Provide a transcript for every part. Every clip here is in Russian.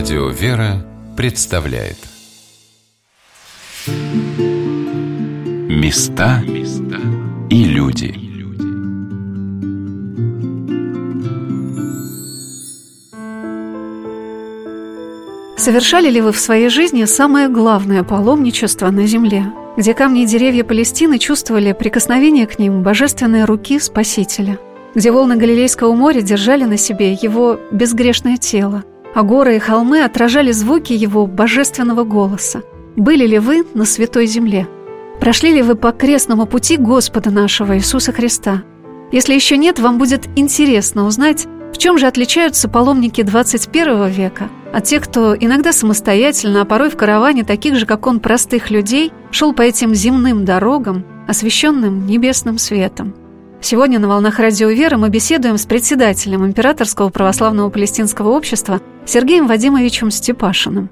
Радио «Вера» представляет. Места и люди. Совершали ли вы в своей жизни самое главное паломничество на земле, где камни и деревья Палестины чувствовали прикосновение к ним божественной руки Спасителя, где волны Галилейского моря держали на себе его безгрешное тело, а горы и холмы отражали звуки его божественного голоса. Были ли вы на святой земле? Прошли ли вы по крестному пути Господа нашего Иисуса Христа? Если еще нет, вам будет интересно узнать, в чем же отличаются паломники 21 века от тех, кто иногда самостоятельно, а порой в караване таких же, как он, простых людей, шел по этим земным дорогам, освещенным небесным светом. Сегодня на «Волнах Радио Веры» мы беседуем с председателем Императорского православного палестинского общества Сергеем Вадимовичем Степашиным.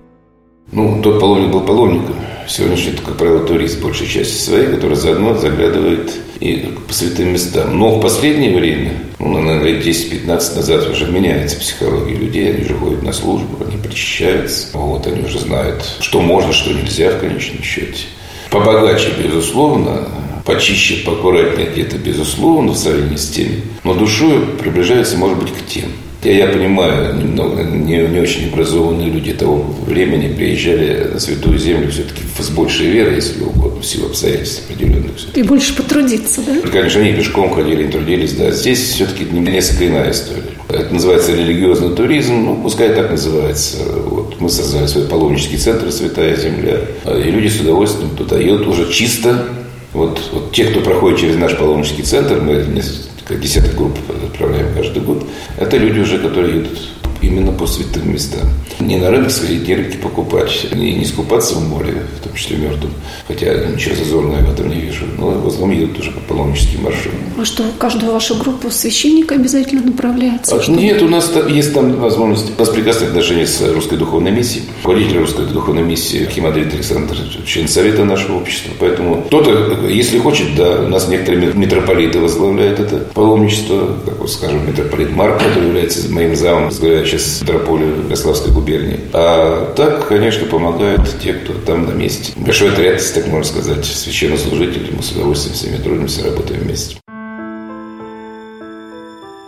Ну, тот паломник был паломником. Сегодняшний, как правило, турист большей части своей, который заодно заглядывает и по святым местам. Но в последнее время, ну, наверное, лет 10-15 назад уже меняется психология людей. Они уже ходят на службу, они причащаются. Вот, они уже знают, что можно, что нельзя в конечном счете. Побогаче, безусловно, почище, поаккуратнее где-то, безусловно, в сравнении с теми, но душой приближается, может быть, к тем. Я, я понимаю, немного, не, не очень образованные люди того времени приезжали на Святую Землю все-таки с большей верой, если угодно, в силу обстоятельств определенных. И больше потрудиться, да? Конечно, они пешком ходили, трудились, да. Здесь все-таки несколько иная история. Это называется религиозный туризм, ну, пускай так называется. Вот. Мы создали свой паломнический центр «Святая Земля», и люди с удовольствием туда едут уже чисто вот, вот те, кто проходит через наш паломнический центр, мы несколько десяток групп отправляем каждый год, это люди уже, которые едут именно по святым местам. Не на рынок сходить, не рыбки покупать, не, не скупаться в море, в том числе мертвым. Хотя ничего зазорного в этом не вижу. Но в основном едут уже по паломническим маршрутам. А что, каждую вашу группу священника обязательно направляется? А, нет, у нас есть там возможность. У нас прекрасные отношения с Русской Духовной Миссией. Руководитель Русской Духовной Миссии Химадрид Александр, член Совета нашего общества. Поэтому кто-то, если хочет, да, у нас некоторые митрополиты возглавляют это паломничество. Как вот, скажем, митрополит Марк, который является моим замом, возглавляет сейчас метрополию Ярославской губернии. А так, конечно, помогают те, кто там на месте. Большой отряд, так можно сказать, священнослужителей. Мы с удовольствием с трудимся, работаем вместе.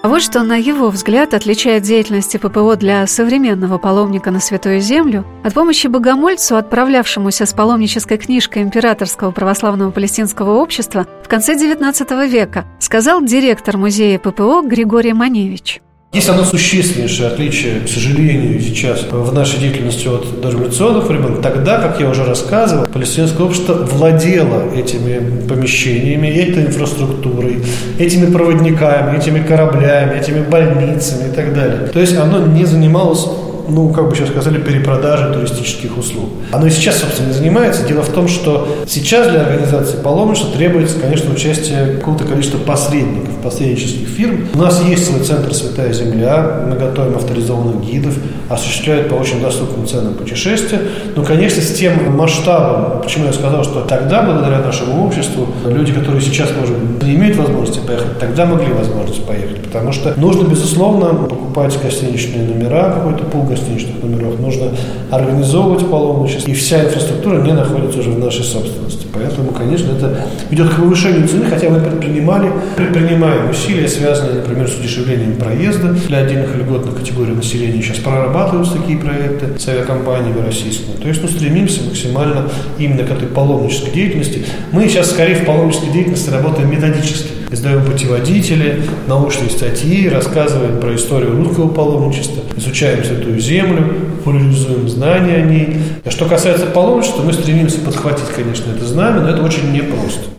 А вот что, на его взгляд, отличает деятельность ППО для современного паломника на Святую Землю от помощи богомольцу, отправлявшемуся с паломнической книжкой Императорского православного палестинского общества в конце XIX века, сказал директор музея ППО Григорий Маневич. Есть одно существеннейшее отличие, к сожалению, сейчас в нашей деятельности от дореволюционных времен. Тогда, как я уже рассказывал, палестинское общество владело этими помещениями, этой инфраструктурой, этими проводниками, этими кораблями, этими больницами и так далее. То есть оно не занималось ну, как бы сейчас сказали, перепродажи туристических услуг. Оно и сейчас, собственно, не занимается. Дело в том, что сейчас для организации паломничества требуется, конечно, участие какого-то количества посредников, посреднических фирм. У нас есть свой центр «Святая Земля», мы готовим авторизованных гидов, осуществляют по очень доступным ценам путешествия. Но, конечно, с тем масштабом, почему я сказал, что тогда, благодаря нашему обществу, люди, которые сейчас, может быть, не имеют возможности поехать, тогда могли возможность поехать. Потому что нужно, безусловно, покупать гостиничные номера, какой-то пул гостиничных номеров, нужно организовывать паломничество, и вся инфраструктура не находится уже в нашей собственности. Поэтому, конечно, это ведет к повышению цены, хотя мы предпринимали, предпринимаем усилия, связанные, например, с удешевлением проезда для отдельных льготных категорий населения. Сейчас прорабатываются такие проекты с авиакомпаниями российскими. То есть мы стремимся максимально именно к этой паломнической деятельности. Мы сейчас скорее в паломнической деятельности работаем методически. Издаем путеводители, научные статьи, рассказываем про историю русского паломничества, изучаем Святую Землю, популяризуем знания о ней. А что касается паломничества, мы стремимся подхватить, конечно, это знамя, но это очень непросто.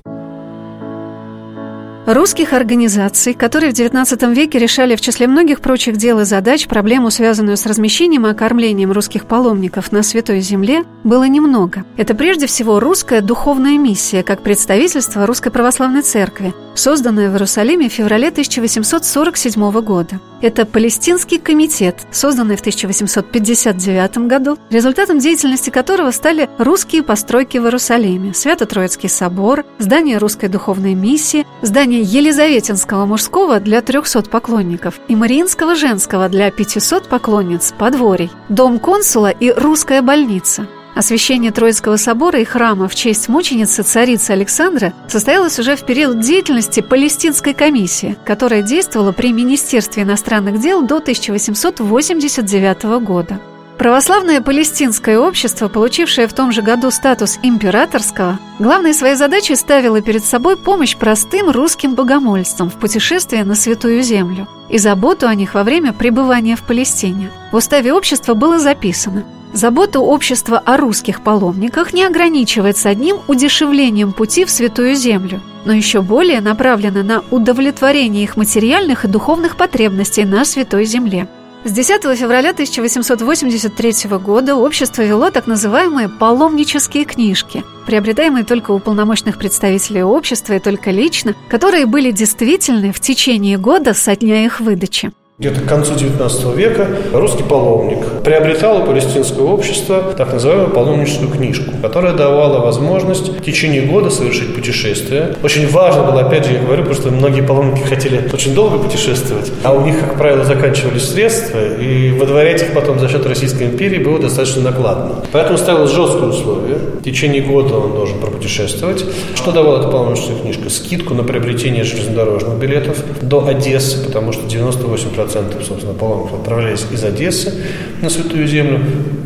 Русских организаций, которые в XIX веке решали в числе многих прочих дел и задач проблему, связанную с размещением и окормлением русских паломников на Святой Земле, было немного. Это прежде всего русская духовная миссия, как представительство Русской Православной Церкви, созданное в Иерусалиме в феврале 1847 года. Это Палестинский комитет, созданный в 1859 году, результатом деятельности которого стали русские постройки в Иерусалиме, Свято-Троицкий собор, здание русской духовной миссии, здание Елизаветинского мужского для 300 поклонников и Мариинского женского для 500 поклонниц, подворий, дом консула и русская больница – Освящение Троицкого собора и храма в честь мученицы царицы Александра состоялось уже в период деятельности Палестинской комиссии, которая действовала при Министерстве иностранных дел до 1889 года. Православное палестинское общество, получившее в том же году статус императорского, главной своей задачей ставило перед собой помощь простым русским богомольцам в путешествии на Святую Землю и заботу о них во время пребывания в Палестине. В уставе общества было записано – Забота общества о русских паломниках не ограничивается одним удешевлением пути в Святую Землю, но еще более направлена на удовлетворение их материальных и духовных потребностей на Святой Земле. С 10 февраля 1883 года общество вело так называемые паломнические книжки, приобретаемые только у полномочных представителей общества и только лично, которые были действительны в течение года со дня их выдачи. Где-то к концу XIX века русский паломник приобретал у палестинского общества так называемую паломническую книжку, которая давала возможность в течение года совершить путешествие. Очень важно было, опять же, я говорю, потому что многие паломники хотели очень долго путешествовать, а у них, как правило, заканчивались средства, и выдворять их потом за счет Российской империи было достаточно накладно. Поэтому ставилось жесткое условие. В течение года он должен пропутешествовать. Что давала эта паломническая книжка? Скидку на приобретение железнодорожных билетов до Одессы, потому что 98% процентов, собственно, паломников отправлялись из Одессы на Святую Землю.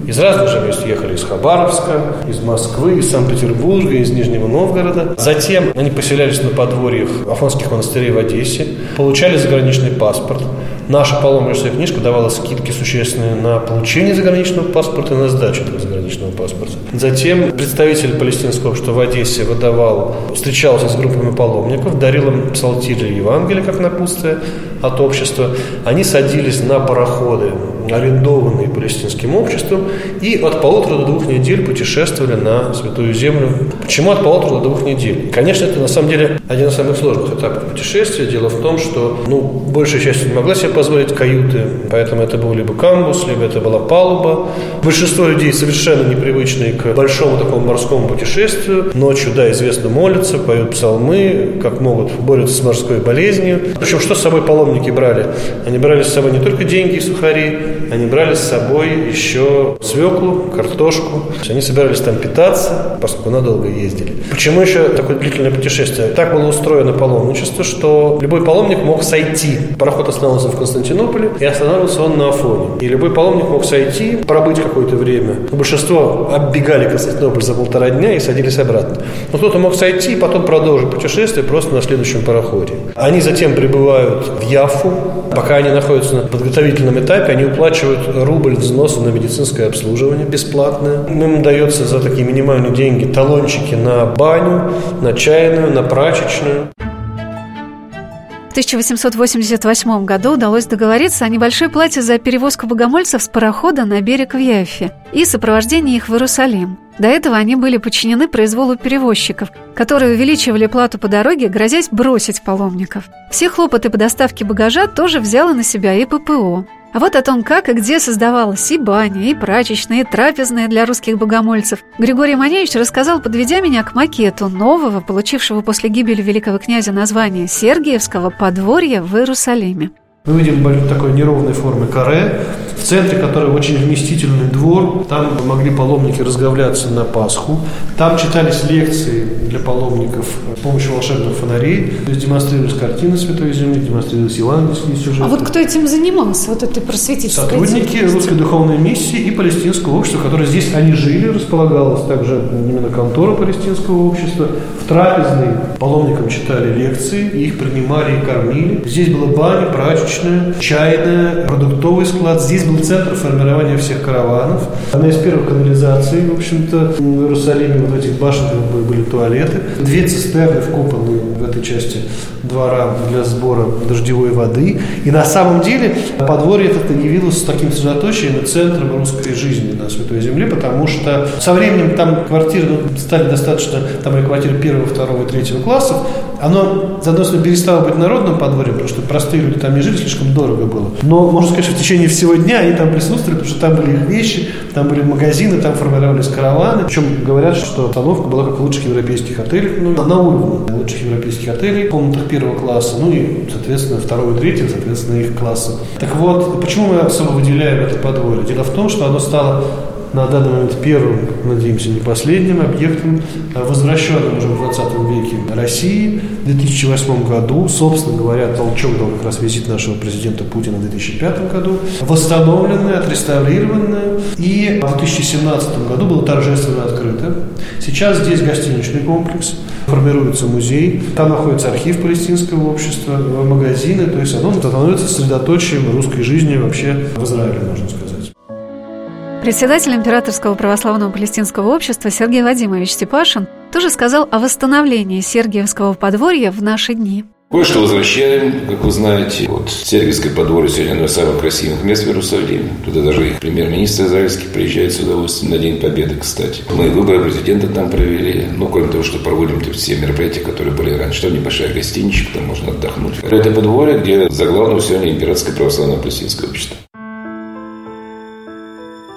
Из разных же мест ехали из Хабаровска, из Москвы, из Санкт-Петербурга, из Нижнего Новгорода. Затем они поселялись на подворьях Афонских монастырей в Одессе, получали заграничный паспорт. Наша паломническая книжка давала скидки существенные на получение заграничного паспорта и на сдачу этого заграничного паспорта. Затем представитель палестинского общества в Одессе выдавал, встречался с группами паломников, дарил им псалтирь и Евангелие как напутствие от общества. Они садились на пароходы, арендованные палестинским обществом, и от полутора до двух недель путешествовали на Святую Землю. Почему от полутора до двух недель? Конечно, это на самом деле один из самых сложных этапов путешествия. Дело в том, что ну, большая часть не могла себе позволить каюты, поэтому это был либо камбус, либо это была палуба. Большинство людей совершенно непривычные к большому такому морскому путешествию. Ночью, да, известно, молятся, поют псалмы, как могут, борются с морской болезнью. Причем, что с собой паломники брали? Они брали с собой не только деньги и сухари, они брали с собой еще свеклу, картошку. Они собирались там питаться, поскольку надолго ездили. Почему еще такое длительное путешествие? Так было устроено паломничество, что любой паломник мог сойти. Пароход остановился в Константинополе, и останавливался он на Афоне. И любой паломник мог сойти, пробыть какое-то время. Большинство оббегали Константинополь за полтора дня и садились обратно. Но кто-то мог сойти и потом продолжить путешествие просто на следующем пароходе. Они затем прибывают в Яфу. Пока они находятся на подготовительном этапе, они уплачивают рубль взноса на медицинское обслуживание бесплатное. Им дается за такие минимальные деньги талончики на баню, на чайную, на прачечную. В 1888 году удалось договориться о небольшой плате за перевозку богомольцев с парохода на берег в Яффе и сопровождение их в Иерусалим. До этого они были подчинены произволу перевозчиков, которые увеличивали плату по дороге, грозясь бросить паломников. Все хлопоты по доставке багажа тоже взяла на себя и ППО. А вот о том, как и где создавалась и баня, и прачечная, и трапезная для русских богомольцев, Григорий Маневич рассказал, подведя меня к макету нового, получившего после гибели великого князя название Сергиевского подворья в Иерусалиме. Мы видим такой неровной формы каре, в центре которой очень вместительный двор. Там могли паломники разговляться на Пасху. Там читались лекции для паломников с помощью волшебных фонарей. То есть демонстрировались картины Святой Земли, демонстрировались евангельские сюжеты. А вот кто этим занимался, вот этой просветительской Сотрудники Русской Духовной Миссии и Палестинского общества, которые здесь они жили, располагалась также именно контора Палестинского общества. В трапезной паломникам читали лекции, их принимали и кормили. Здесь была баня, прачечная, прачечная, чайная, продуктовый склад. Здесь был центр формирования всех караванов. Одна из первых канализаций, в общем-то, в Иерусалиме вот в этих башнях были туалеты. Две цистерны вкопаны в этой части двора для сбора дождевой воды. И на самом деле подворье это явилось таким средоточием и центром русской жизни на Святой Земле, потому что со временем там квартиры ну, стали достаточно, там были квартиры первого, второго и третьего классов, оно, с стороны, перестало быть народным подворьем, потому что простые люди там не жили, слишком дорого было. Но, можно сказать, что в течение всего дня они там присутствовали, потому что там были их вещи, там были магазины, там формировались караваны. Причем говорят, что остановка была как в лучших европейских отелях, ну, на уровне лучших европейских отелей, в комнатах первого класса, ну и, соответственно, второго и третьего, соответственно, их класса. Так вот, почему мы особо выделяем это подворье? Дело в том, что оно стало на данный момент первым, надеемся, не последним объектом, возвращенным уже в 20 веке России в 2008 году. Собственно говоря, толчок дал как раз визит нашего президента Путина в 2005 году. Восстановленное, отреставрированное. И в 2017 году было торжественно открыто. Сейчас здесь гостиничный комплекс, формируется музей, там находится архив палестинского общества, магазины, то есть оно становится средоточием русской жизни вообще в Израиле, можно сказать. Председатель Императорского православного палестинского общества Сергей Вадимович Степашин тоже сказал о восстановлении Сергиевского подворья в наши дни. Кое-что возвращаем, как вы знаете. Вот Сергиевское подворье сегодня одно из самых красивых мест в Иерусалиме. Туда даже их премьер-министр израильский приезжает с удовольствием на День Победы, кстати. Мы выборы президента там провели. Ну, кроме того, что проводим -то все мероприятия, которые были раньше. Там небольшая гостиничка, там можно отдохнуть. Это подворье, где заглавное сегодня Императорское православное палестинское общество.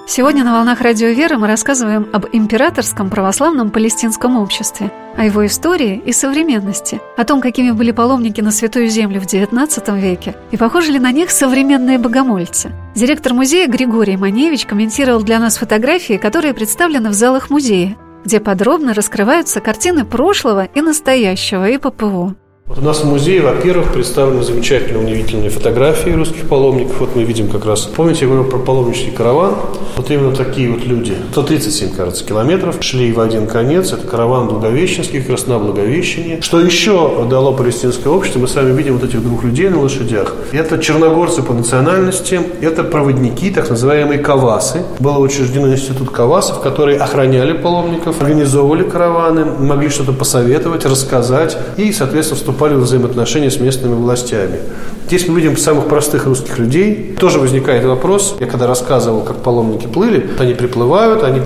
Сегодня на «Волнах Радио Веры» мы рассказываем об императорском православном палестинском обществе, о его истории и современности, о том, какими были паломники на Святую Землю в XIX веке и похожи ли на них современные богомольцы. Директор музея Григорий Маневич комментировал для нас фотографии, которые представлены в залах музея, где подробно раскрываются картины прошлого и настоящего ИППУ. Вот у нас в музее, во-первых, представлены замечательные, удивительные фотографии русских паломников. Вот мы видим как раз, помните, я говорил про паломничный караван? Вот именно такие вот люди, 137, кажется, километров, шли в один конец. Это караван Благовещенский, как раз. Что еще дало палестинское общество? Мы с вами видим вот этих двух людей на лошадях. Это черногорцы по национальности, это проводники, так называемые кавасы. Было учреждено институт кавасов, которые охраняли паломников, организовывали караваны, могли что-то посоветовать, рассказать и, соответственно, вступать вступали в взаимоотношения с местными властями. Здесь мы видим самых простых русских людей. Тоже возникает вопрос, я когда рассказывал, как паломники плыли, они приплывают, они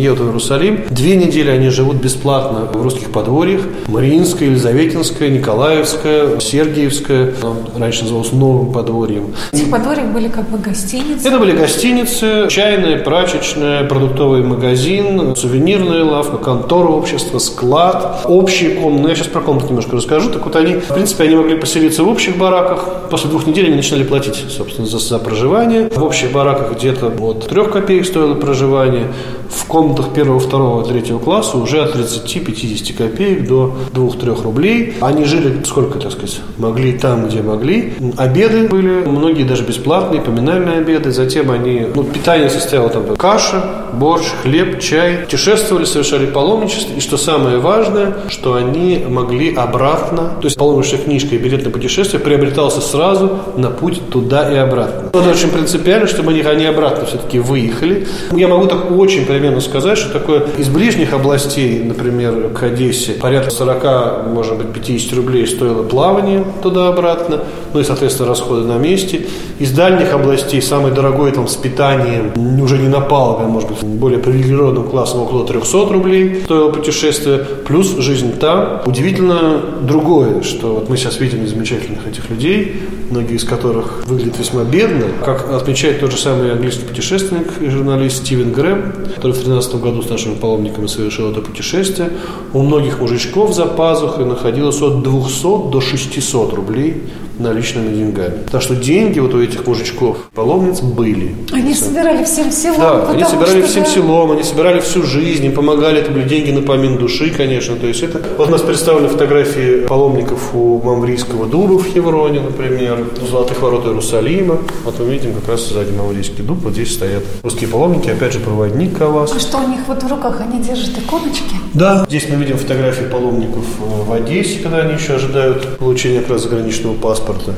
едут в Иерусалим. Две недели они живут бесплатно в русских подворьях. Мариинское, Елизаветинское, Николаевское, Сергиевское. Раньше называлось Новым подворьем. Эти подворья были как бы гостиницы? Это были гостиницы, чайная, прачечная, продуктовый магазин, сувенирная лавка, контора общества, склад, общие комнаты. Я сейчас про комнаты немножко расскажу. Так вот они, в принципе, они могли поселиться в общих бараках, После двух недель они начинали платить, собственно, за, за проживание. В общих бараках где-то от трех копеек стоило проживание. В комнатах первого, второго, третьего класса уже от 30-50 копеек до 2-3 рублей. Они жили, сколько, так сказать, могли там, где могли. Обеды были, многие даже бесплатные, поминальные обеды. Затем они, ну, питание состояло там каша, борщ, хлеб, чай. Путешествовали, совершали паломничество. И что самое важное, что они могли обратно, то есть паломничная книжка и билет на путешествие приобретался сразу на путь туда и обратно. Это очень принципиально, чтобы они, они обратно все-таки выехали. Я могу так очень примерно сказать, что такое из ближних областей, например, к Одессе, порядка 40, может быть, 50 рублей стоило плавание туда-обратно, ну и, соответственно, расходы на месте. Из дальних областей самый дорогой там с питанием, уже не на палубе, а может быть, более привилегированным классом около 300 рублей стоило путешествие, плюс жизнь там. Удивительно другое, что вот мы сейчас видим замечательных этих людей, многие из которых выглядят весьма бедно. Как отмечает тот же самый английский путешественник и журналист Стивен Грэм, который в 2013 году с нашими паломниками совершил это путешествие, у многих мужичков за пазухой находилось от 200 до 600 рублей наличными деньгами. Так что деньги вот у этих мужичков, паломниц, были. Они собирали всем селом. Да, они собирали всем да... селом, они собирали всю жизнь, им помогали, это были деньги на помин души, конечно. То есть это... Вот у нас представлены фотографии паломников у Мамрийского дуба в Хевроне, например, у Золотых ворот Иерусалима. Вот мы видим как раз сзади Мамрийский дуб, вот здесь стоят русские паломники, опять же, проводник Кавас. А что у них вот в руках, они держат иконочки? Да. Здесь мы видим фотографии паломников в Одессе, когда они еще ожидают получения как раз заграничного паспорта паспорта.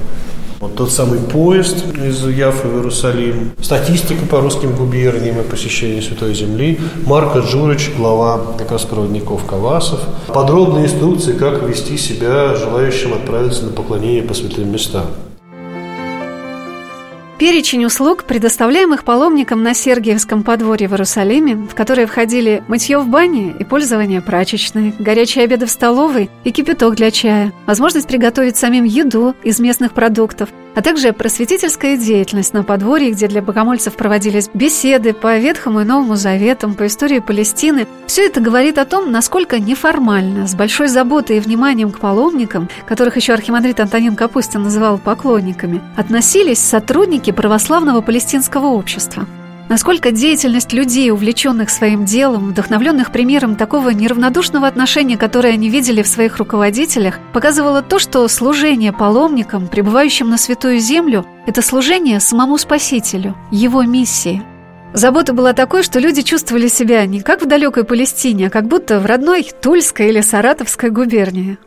Вот тот самый поезд из Яфы в Иерусалим, статистика по русским губерниям и посещению Святой Земли, Марко Джурич, глава как раз проводников Кавасов, подробные инструкции, как вести себя желающим отправиться на поклонение по святым местам. Перечень услуг, предоставляемых паломникам на Сергиевском подворье в Иерусалиме, в которые входили мытье в бане и пользование прачечной, горячие обеды в столовой и кипяток для чая, возможность приготовить самим еду из местных продуктов, а также просветительская деятельность на подворье, где для богомольцев проводились беседы по Ветхому и Новому Заветам, по истории Палестины. Все это говорит о том, насколько неформально, с большой заботой и вниманием к паломникам, которых еще архимандрит Антонин Капустин называл поклонниками, относились сотрудники православного палестинского общества. Насколько деятельность людей, увлеченных своим делом, вдохновленных примером такого неравнодушного отношения, которое они видели в своих руководителях, показывало то, что служение паломникам, пребывающим на Святую Землю, это служение самому Спасителю, его миссии. Забота была такой, что люди чувствовали себя не как в далекой Палестине, а как будто в родной Тульской или Саратовской губернии.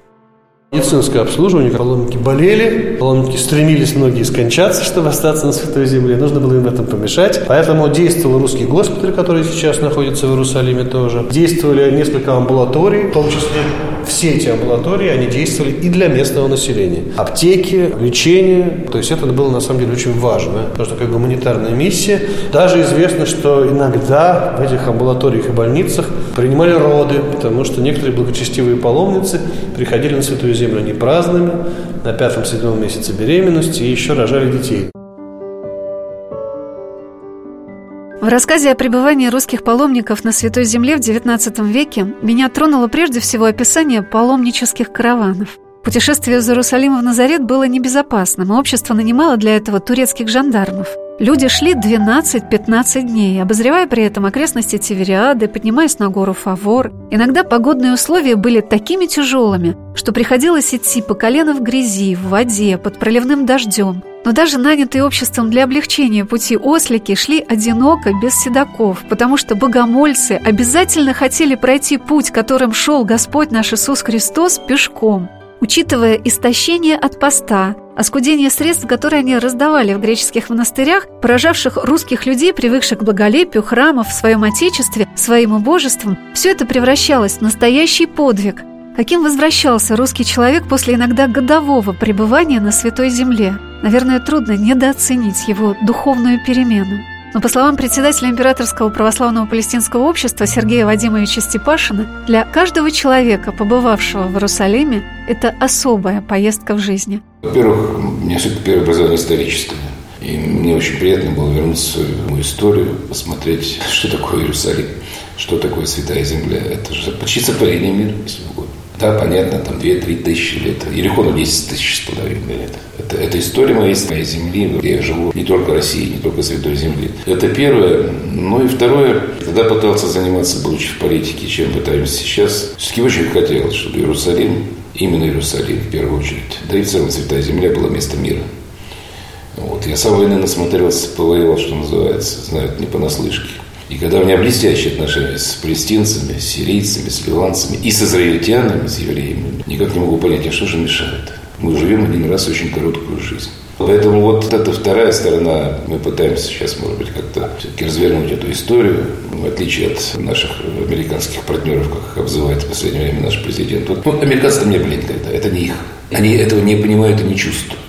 Медицинское обслуживание, паломники болели, паломники стремились многие скончаться, чтобы остаться на Святой Земле, нужно было им в этом помешать. Поэтому действовал русский госпиталь, который сейчас находится в Иерусалиме тоже. Действовали несколько амбулаторий, в том числе все эти амбулатории, они действовали и для местного населения. Аптеки, лечение, то есть это было на самом деле очень важно, потому что как гуманитарная миссия. Даже известно, что иногда в этих амбулаториях и больницах принимали роды, потому что некоторые благочестивые паломницы приходили на Святую Землю не праздными, на пятом-седьмом месяце беременности и еще рожали детей. В рассказе о пребывании русских паломников на Святой Земле в XIX веке меня тронуло прежде всего описание паломнических караванов. Путешествие из Иерусалима в Назарет было небезопасным, и общество нанимало для этого турецких жандармов – Люди шли 12-15 дней, обозревая при этом окрестности Тивериады, поднимаясь на гору Фавор. Иногда погодные условия были такими тяжелыми, что приходилось идти по колено в грязи, в воде, под проливным дождем. Но даже нанятые обществом для облегчения пути ослики шли одиноко, без седаков, потому что богомольцы обязательно хотели пройти путь, которым шел Господь наш Иисус Христос пешком – Учитывая истощение от поста, оскудение средств, которые они раздавали в греческих монастырях, поражавших русских людей, привыкших к благолепию храмов в своем отечестве, своим убожеством, все это превращалось в настоящий подвиг. Каким возвращался русский человек после иногда годового пребывания на Святой Земле? Наверное, трудно недооценить его духовную перемену. Но по словам председателя Императорского православного палестинского общества Сергея Вадимовича Степашина, для каждого человека, побывавшего в Иерусалиме, это особая поездка в жизни. Во-первых, у меня все-таки первое образование историческое. И мне очень приятно было вернуться в мою историю, посмотреть, что такое Иерусалим, что такое Святая Земля. Это же почти сотворение мира, если угодно. Да, понятно, там 2-3 тысячи лет. Ерехону 10 тысяч с половиной лет. Это, это история моей, моей земли, где я живу, не только России, не только Святой Земли. Это первое. Ну и второе, когда пытался заниматься, будучи в политике, чем пытаемся сейчас, все-таки очень хотелось, чтобы Иерусалим, именно Иерусалим в первую очередь, да и в целом Святая Земля была местом мира. Вот. Я сам войны насмотрелся, повоевал, что называется, знают не понаслышке. И когда у меня блестящие отношения с палестинцами, с сирийцами, с ливанцами и с израильтянами, с евреями, никак не могу понять, а что же мешает? Мы живем один раз очень короткую жизнь. Поэтому вот эта вторая сторона, мы пытаемся сейчас, может быть, как-то все-таки развернуть эту историю, в отличие от наших американских партнеров, как их обзывает в последнее время наш президент. Вот, ну, американцы не были никогда, это не их. Они этого не понимают и не чувствуют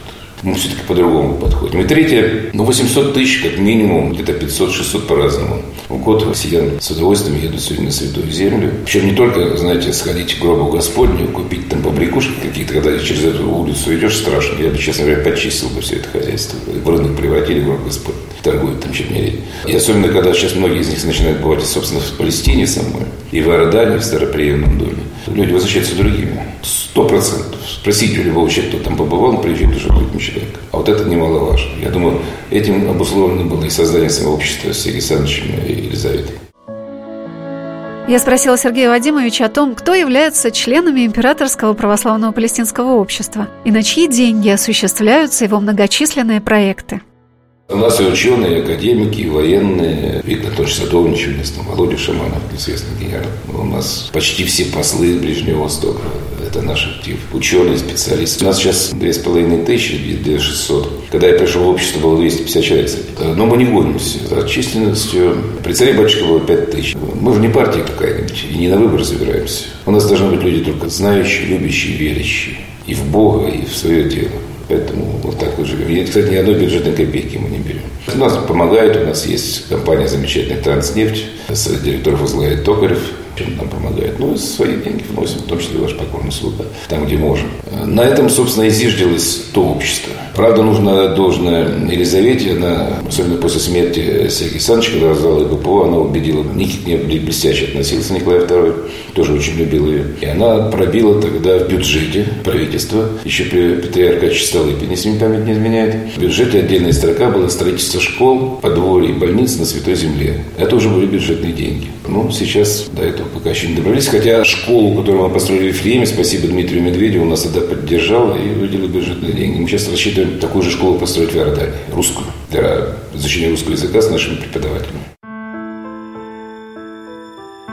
мы все-таки по-другому подходим. И третье, ну 800 тысяч как минимум, где-то 500-600 по-разному. В год россиян с удовольствием едут сегодня на Святую Землю. Причем не только, знаете, сходить к гробу Господню, купить там побрякушки какие-то, когда через эту улицу идешь, страшно. Я бы, честно говоря, почистил бы все это хозяйство. В рынок превратили гроб Господь. Торгуют там чуть не И особенно, когда сейчас многие из них начинают бывать, собственно, в Палестине самой, и в Иордании, в Староприемном доме. Люди возвращаются другими. Сто процентов. Спросите у любого человека, кто там побывал, приезжает уже другим человеком. А вот это немаловажно. Я думаю, этим обусловлено было и создание самого общества с Сергеем Александровичем и Елизаветой. Я спросила Сергея Вадимовича о том, кто является членами Императорского православного палестинского общества и на чьи деньги осуществляются его многочисленные проекты. У нас и ученые, и академики, и военные. Виктор Анатольевич Садовнич у нас, там, Володя Шаманов, известный генерал. У нас почти все послы Ближнего Востока. Это наш актив. Ученые, специалисты. У нас сейчас 2,5 тысячи, 2600. Когда я пришел в общество, было 250 человек. Но мы не гонимся. За численностью при царе батюшка было 5 тысяч. Мы же не партия какая-нибудь. И не на выборы собираемся. У нас должны быть люди только знающие, любящие, верящие. И в Бога, и в свое дело. Поэтому вот так вот живем. И, кстати, ни одной бюджетной копейки мы не берем. У нас помогают, у нас есть компания замечательная «Транснефть», с директором возглавляет Токарев, чем нам помогает. Ну, и свои деньги вносим, в том числе ваш покорный слуга, там, где можем. На этом, собственно, и зиждилось то общество. Правда, нужно должное Елизавете, она, особенно после смерти Сергея Александровича, когда раздала ГПО, она убедила, Никит к ней блестяще относился, Николай II, тоже очень любил ее. И она пробила тогда в бюджете правительства, еще при Петре Аркадьевиче Столыпине, если мне память не изменяет, в бюджете отдельная строка была строительство школ, подворий, больниц на Святой Земле. Это уже были бюджетные деньги. Ну, сейчас до этого пока еще не добрались. Хотя школу, которую мы построили в Ефреме, спасибо Дмитрию Медведеву, нас тогда поддержал и выделил бюджетные деньги. Мы сейчас рассчитываем такую же школу построить в Иордании, русскую, для изучения русского языка с нашими преподавателями.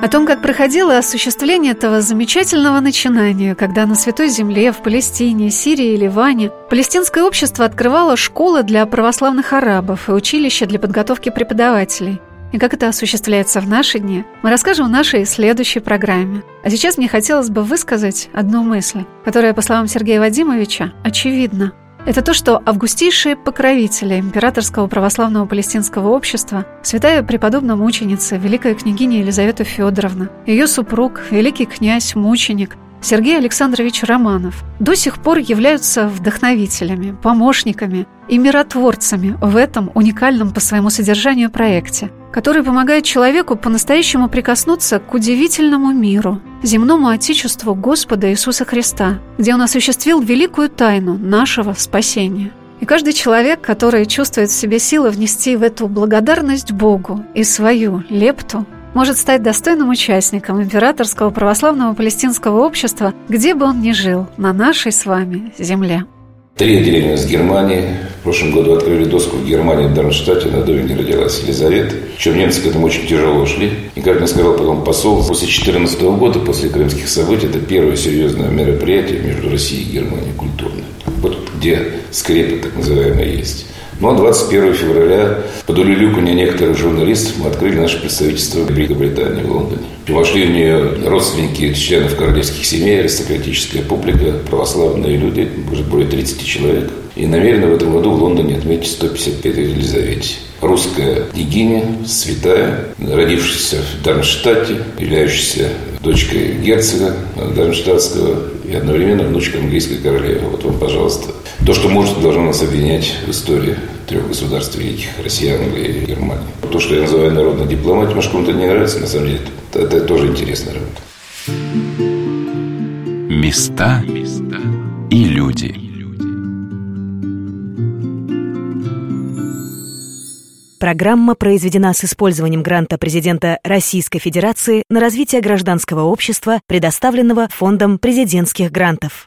О том, как проходило осуществление этого замечательного начинания, когда на Святой Земле, в Палестине, Сирии и Ливане палестинское общество открывало школы для православных арабов и училища для подготовки преподавателей – и как это осуществляется в наши дни, мы расскажем в нашей следующей программе. А сейчас мне хотелось бы высказать одну мысль, которая, по словам Сергея Вадимовича, очевидна. Это то, что августейшие покровители императорского православного палестинского общества, святая преподобная мученица, великая княгиня Елизавета Федоровна, ее супруг, великий князь, мученик, Сергей Александрович Романов до сих пор являются вдохновителями, помощниками и миротворцами в этом уникальном по своему содержанию проекте, который помогает человеку по-настоящему прикоснуться к удивительному миру, земному Отечеству Господа Иисуса Христа, где Он осуществил великую тайну нашего спасения. И каждый человек, который чувствует в себе силы внести в эту благодарность Богу и свою лепту, может стать достойным участником императорского православного палестинского общества, где бы он ни жил, на нашей с вами земле. Три отделения с Германии. В прошлом году открыли доску в Германии, в Дармштадте, на где родилась Елизавета. Причем немцы к этому очень тяжело шли. И, как мне сказал потом посол, после 2014 года, после крымских событий, это первое серьезное мероприятие между Россией и Германией культурное. Вот где скрепы так называемые есть. А 21 февраля под улюлюканье некоторых журналистов мы открыли наше представительство в Великобритании, в Лондоне. Вошли в нее родственники членов королевских семей, аристократическая публика, православные люди, может, более 30 человек. И намерены в этом году в Лондоне отметить 155 Елизавете. Русская княгиня, святая, родившаяся в Дармштадте, являющаяся дочкой герцога Дармштадтского и одновременно внучка английской королевы. Вот вам, пожалуйста, то, что может, должно нас объединять в истории трех государств великих, России, Англии и Германии. То, что я называю народной дипломатией, может, кому-то не нравится, на самом деле, это, это тоже интересная работа. Места и люди. Программа произведена с использованием гранта президента Российской Федерации на развитие гражданского общества, предоставленного Фондом президентских грантов.